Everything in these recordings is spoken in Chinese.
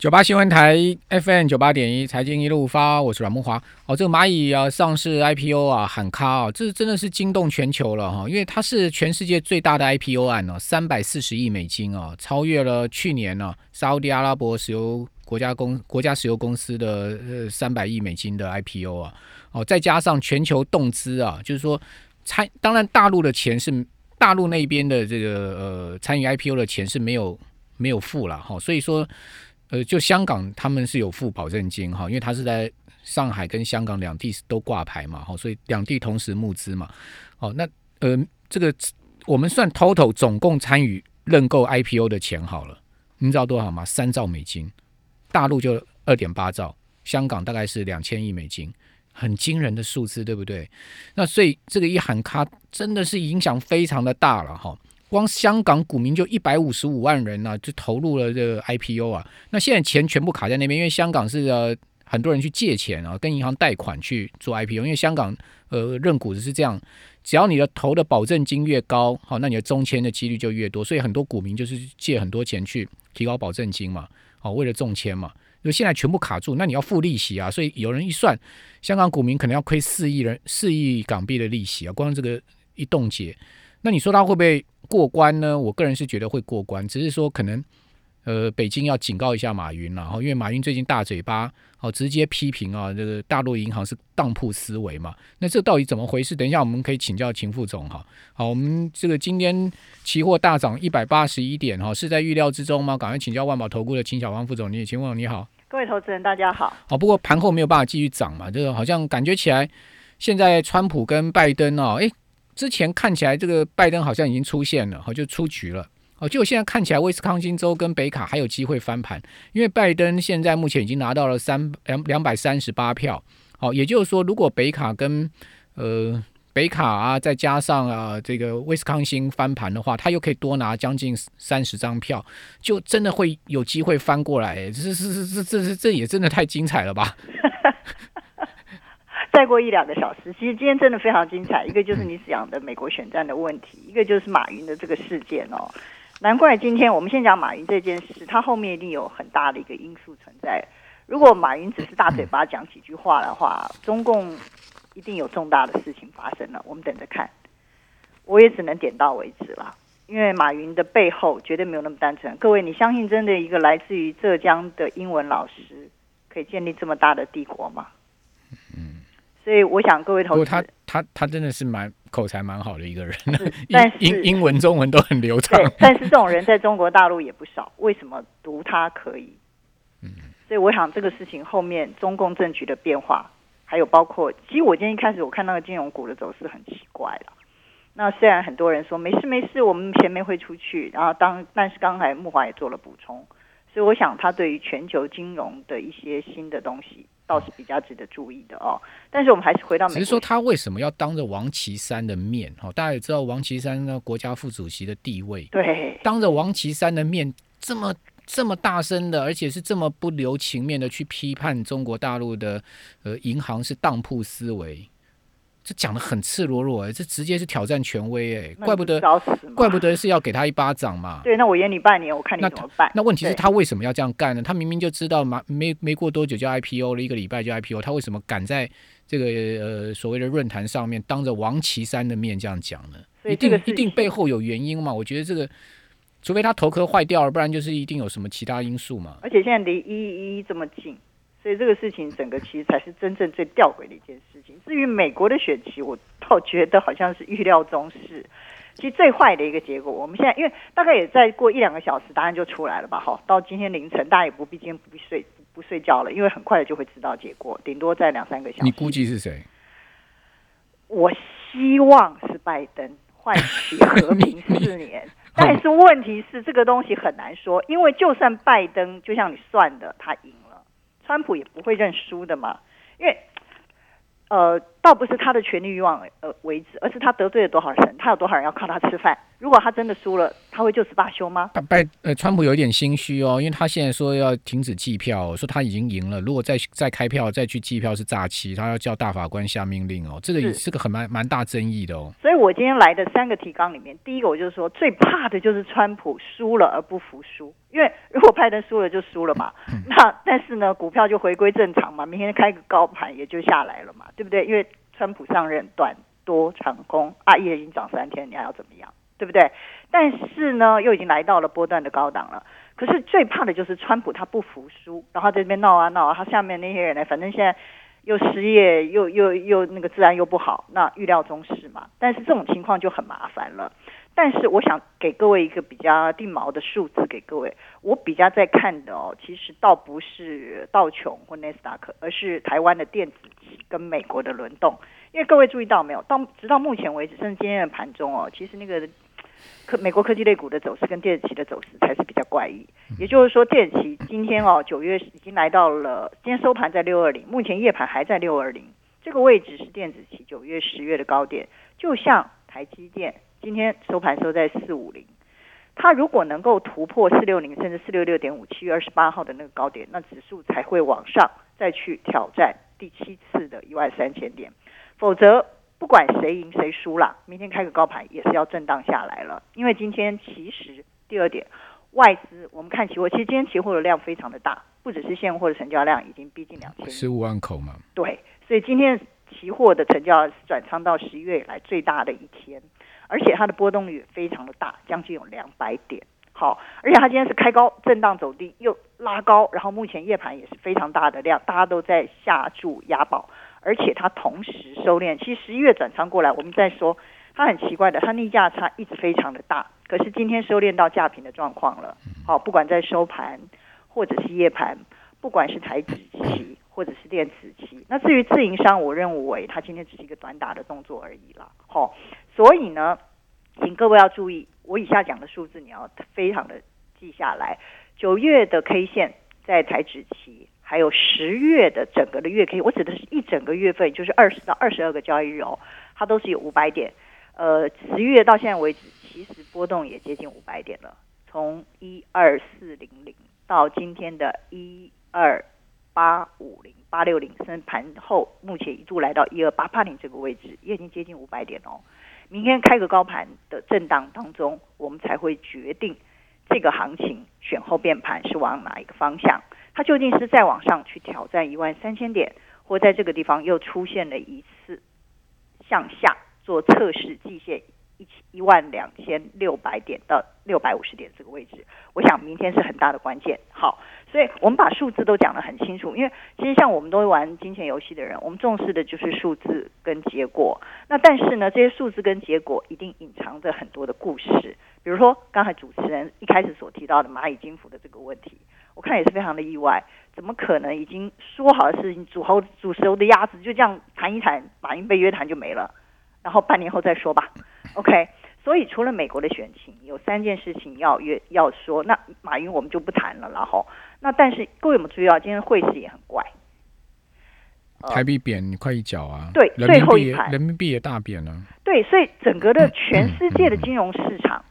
九八新闻台 FM 九八点一，财经一路发，我是阮木华。哦，这个蚂蚁啊上市 IPO 啊喊卡啊，这真的是惊动全球了哈，因为它是全世界最大的 IPO 案哦，三百四十亿美金哦，超越了去年呢沙地阿拉伯石油国家公国家石油公司的呃三百亿美金的 IPO 啊，哦，再加上全球动资啊，就是说参当然大陆的钱是大陆那边的这个呃参与 IPO 的钱是没有没有付了哈，所以说。呃，就香港他们是有付保证金哈，因为他是在上海跟香港两地都挂牌嘛，哈，所以两地同时募资嘛，哦，那呃，这个我们算 total 总共参与认购 IPO 的钱好了，你知道多少吗？三兆美金，大陆就二点八兆，香港大概是两千亿美金，很惊人的数字，对不对？那所以这个一喊卡，真的是影响非常的大了哈。光香港股民就一百五十五万人呢，就投入了这个 IPO 啊。那现在钱全部卡在那边，因为香港是呃很多人去借钱啊，跟银行贷款去做 IPO。因为香港呃认股子是这样，只要你的投的保证金越高，好，那你的中签的几率就越多。所以很多股民就是借很多钱去提高保证金嘛，好，为了中签嘛。就现在全部卡住，那你要付利息啊。所以有人一算，香港股民可能要亏四亿人四亿港币的利息啊，光这个一冻结。那你说他会不会过关呢？我个人是觉得会过关，只是说可能，呃，北京要警告一下马云了，哈，因为马云最近大嘴巴，哦，直接批评啊，这个大陆银行是当铺思维嘛。那这到底怎么回事？等一下我们可以请教秦副总哈。好，我们这个今天期货大涨一百八十一点哈，是在预料之中吗？赶快请教万宝投顾的秦小芳副总，你秦副总你好，各位投资人大家好。好，不过盘后没有办法继续涨嘛，这个好像感觉起来，现在川普跟拜登哦，哎。之前看起来这个拜登好像已经出现了，好就出局了，哦，就现在看起来威斯康星州跟北卡还有机会翻盘，因为拜登现在目前已经拿到了三两两百三十八票，好，也就是说如果北卡跟呃北卡啊再加上啊这个威斯康星翻盘的话，他又可以多拿将近三十张票，就真的会有机会翻过来，这是是是这是这也真的太精彩了吧。再过一两个小时，其实今天真的非常精彩。一个就是你讲的美国选战的问题，一个就是马云的这个事件哦。难怪今天我们先讲马云这件事，他后面一定有很大的一个因素存在。如果马云只是大嘴巴讲几句话的话，中共一定有重大的事情发生了。我们等着看。我也只能点到为止了，因为马云的背后绝对没有那么单纯。各位，你相信真的一个来自于浙江的英文老师可以建立这么大的帝国吗？所以我想各位同学，他他他真的是蛮口才蛮好的一个人，但英英文中文都很流畅。但是这种人在中国大陆也不少，为什么读他可以？嗯，所以我想这个事情后面中共政局的变化，还有包括，其实我今天一开始我看那个金融股的走势很奇怪了。那虽然很多人说没事没事，我们钱没会出去，然后当但是刚才木华也做了补充，所以我想他对于全球金融的一些新的东西。倒是比较值得注意的哦，但是我们还是回到，只是说他为什么要当着王岐山的面？哈，大家也知道王岐山呢，国家副主席的地位，对，当着王岐山的面这么这么大声的，而且是这么不留情面的去批判中国大陆的呃银行是当铺思维。这讲的很赤裸裸哎，这直接是挑战权威哎，怪不得，怪不得是要给他一巴掌嘛。对，那我演你半年，我看你怎么办？那问题是，他为什么要这样干呢？他明明就知道嘛，没没过多久就 IPO 了，一个礼拜就 IPO，他为什么敢在这个呃所谓的论坛上面当着王岐山的面这样讲呢？一定一定背后有原因嘛？我觉得这个，除非他头壳坏掉了，不然就是一定有什么其他因素嘛。而且现在离一一这么近。所以这个事情，整个其实才是真正最吊诡的一件事情。至于美国的选期，我倒觉得好像是预料中事。其实最坏的一个结果，我们现在因为大概也再过一两个小时，答案就出来了吧？好，到今天凌晨，大家也不必今天不必睡不睡觉了，因为很快的就会知道结果，顶多在两三个小时。你估计是谁？我希望是拜登换取和平 四年，但是问题是这个东西很难说，因为就算拜登，就像你算的，他赢。川普也不会认输的嘛，因为，呃，倒不是他的权力欲望呃为止，而是他得罪了多少人，他有多少人要靠他吃饭，如果他真的输了，他会就此罢休吗？拜呃，川普有一点心虚哦，因为他现在说要停止计票，说他已经赢了，如果再再开票再去计票是诈欺，他要叫大法官下命令哦，这个是个很蛮蛮大争议的哦。所以我今天来的三个提纲里面，第一个我就是说，最怕的就是川普输了而不服输，因为如果拜登输了就输了嘛，那但是呢，股票就回归正常嘛，明天开个高盘也就下来了嘛，对不对？因为川普上任短多长空啊，一已经涨三天，你还要怎么样？对不对？但是呢，又已经来到了波段的高档了。可是最怕的就是川普他不服输，然后在这边闹啊闹啊，他下面那些人呢，反正现在又失业，又又又那个治安又不好，那预料中事嘛。但是这种情况就很麻烦了。但是我想给各位一个比较定锚的数字给各位，我比较在看的哦，其实倒不是道琼或纳斯达克，而是台湾的电子期跟美国的轮动。因为各位注意到没有，到直到目前为止，甚至今天的盘中哦，其实那个。科美国科技类股的走势跟电子期的走势才是比较怪异，也就是说，电子期今天哦，九月已经来到了，今天收盘在六二零，目前夜盘还在六二零，这个位置是电子期九月、十月的高点，就像台积电今天收盘收在四五零，它如果能够突破四六零甚至四六六点五，七月二十八号的那个高点，那指数才会往上再去挑战第七次的一万三千点，否则。不管谁赢谁输啦，明天开个高盘也是要震荡下来了。因为今天其实第二点，外资我们看期货，其实今天期货的量非常的大，不只是现货的成交量已经逼近两千十五万口嘛。对，所以今天期货的成交转仓到十一月以来最大的一天，而且它的波动率也非常的大，将近有两百点。好，而且它今天是开高震荡走低，又拉高，然后目前夜盘也是非常大的量，大家都在下注押宝。而且它同时收敛，其实十一月转仓过来，我们在说它很奇怪的，它逆价差一直非常的大，可是今天收敛到价平的状况了。好，不管在收盘或者是夜盘，不管是台指期或者是电子期，那至于自营商，我认为它今天只是一个短打的动作而已了。好，所以呢，请各位要注意，我以下讲的数字你要非常的记下来。九月的 K 线在台指期。还有十月的整个的月 K，我指的是一整个月份，就是二十到二十二个交易日哦，它都是有五百点。呃，十月到现在为止，其实波动也接近五百点了。从一二四零零到今天的一二八五零八六零，升盘后目前一度来到一二八八零这个位置，也已经接近五百点哦。明天开个高盘的震荡当中，我们才会决定这个行情选后变盘是往哪一个方向。它究竟是再往上去挑战一万三千点，或在这个地方又出现了一次向下做测试季线一千一万两千六百点到六百五十点这个位置？我想明天是很大的关键。好，所以我们把数字都讲得很清楚，因为其实像我们都玩金钱游戏的人，我们重视的就是数字跟结果。那但是呢，这些数字跟结果一定隐藏着很多的故事。比如说刚才主持人一开始所提到的蚂蚁金服的这个问题。我看也是非常的意外，怎么可能已经说好的事情，煮好煮熟的鸭子就这样谈一谈，马云被约谈就没了，然后半年后再说吧。OK，所以除了美国的选情，有三件事情要约要说，那马云我们就不谈了。然后，那但是各位有没有注意到，今天汇市也很怪，台币贬快一角啊，对，最后一盘人民币也大贬了，对，所以整个的全世界的金融市场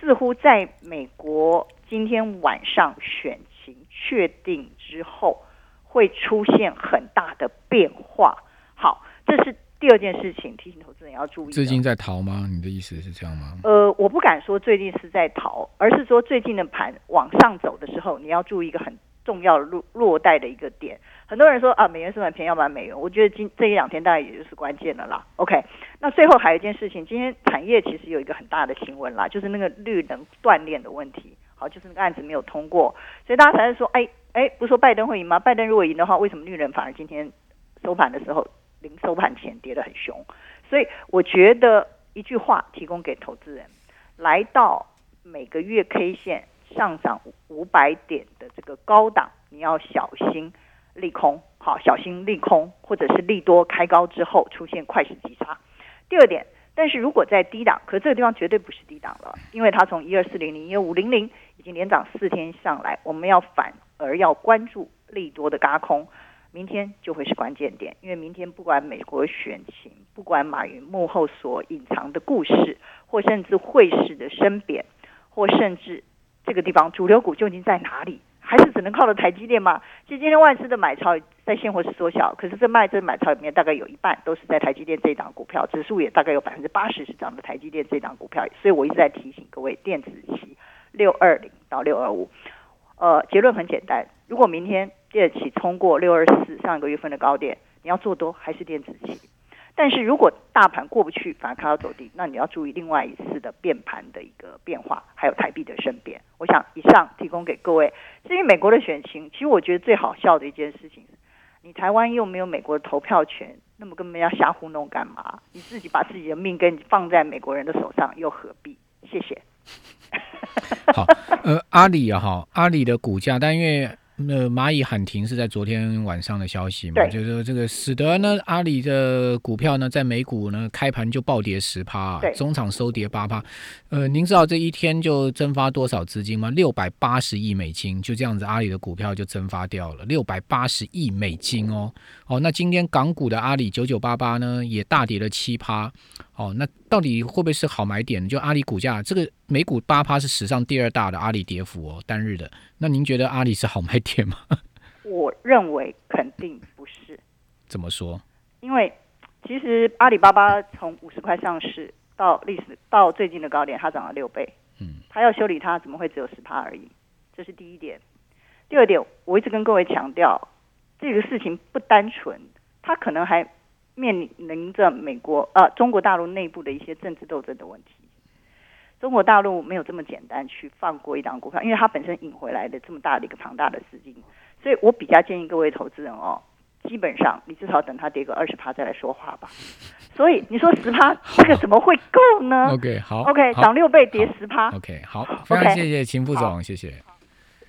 似乎在美国今天晚上选。确定之后会出现很大的变化。好，这是第二件事情，提醒投资人要注意。最近在逃吗？你的意思是这样吗？呃，我不敢说最近是在逃，而是说最近的盘往上走的时候，你要注意一个很重要的落落袋的一个点。很多人说啊，美元是蛮便宜，要买美元。我觉得今这一两天大概也就是关键的啦。OK，那最后还有一件事情，今天产业其实有一个很大的新闻啦，就是那个绿能锻炼的问题。好，就是那个案子没有通过，所以大家才是说，哎哎，不是说拜登会赢吗？拜登如果赢的话，为什么绿人反而今天收盘的时候，临收盘前跌得很凶？所以我觉得一句话提供给投资人：来到每个月 K 线上涨五百点的这个高档，你要小心利空，好，小心利空，或者是利多开高之后出现快速急杀。第二点。但是如果在低档，可这个地方绝对不是低档了，因为它从一二四零零、一二五零零已经连涨四天上来，我们要反而要关注利多的嘎空。明天就会是关键点，因为明天不管美国选情，不管马云幕后所隐藏的故事，或甚至汇市的升贬，或甚至这个地方主流股究竟在哪里，还是只能靠着台积电吗？其实今天外资的买超在现货是缩小，可是这卖这买超里面大概有一半都是在台积电这一档股票，指数也大概有百分之八十是涨的台积电这档股票，所以我一直在提醒各位，电子期六二零到六二五，呃，结论很简单，如果明天电子期冲过六二四上一个月份的高点，你要做多还是电子期？但是如果大盘过不去，反而看到走低，那你要注意另外一次的变盘的一个变化，还有台币的升贬。我想以上提供给各位。至于美国的选情，其实我觉得最好笑的一件事情是，你台湾又没有美国的投票权，那么根本要瞎糊弄干嘛？你自己把自己的命根放在美国人的手上，又何必？谢谢。好，呃，阿里啊，哈，阿里的股价，但因为。那蚂蚁喊停是在昨天晚上的消息嘛？就是说这个使得呢，阿里的股票呢，在美股呢开盘就暴跌十趴，中场收跌八趴。呃，您知道这一天就蒸发多少资金吗？六百八十亿美金，就这样子，阿里的股票就蒸发掉了六百八十亿美金哦。哦，那今天港股的阿里九九八八呢，也大跌了七趴。哦，那到底会不会是好买点？就阿里股价这个美股八趴是史上第二大的阿里跌幅哦，单日的。那您觉得阿里是好买点吗？我认为肯定不是。怎么说？因为其实阿里巴巴从五十块上市到历史到最近的高点，它涨了六倍。嗯，它要修理它，怎么会只有十趴而已？这是第一点。第二点，我一直跟各位强调，这个事情不单纯，它可能还。面临着美国呃中国大陆内部的一些政治斗争的问题，中国大陆没有这么简单去放过一档股票，因为它本身引回来的这么大的一个庞大的资金，所以我比较建议各位投资人哦，基本上你至少等它跌个二十趴再来说话吧。所以你说十趴这个怎么会够呢？OK 好，OK 涨六倍跌十趴，OK 好，非常谢谢秦副总，谢谢。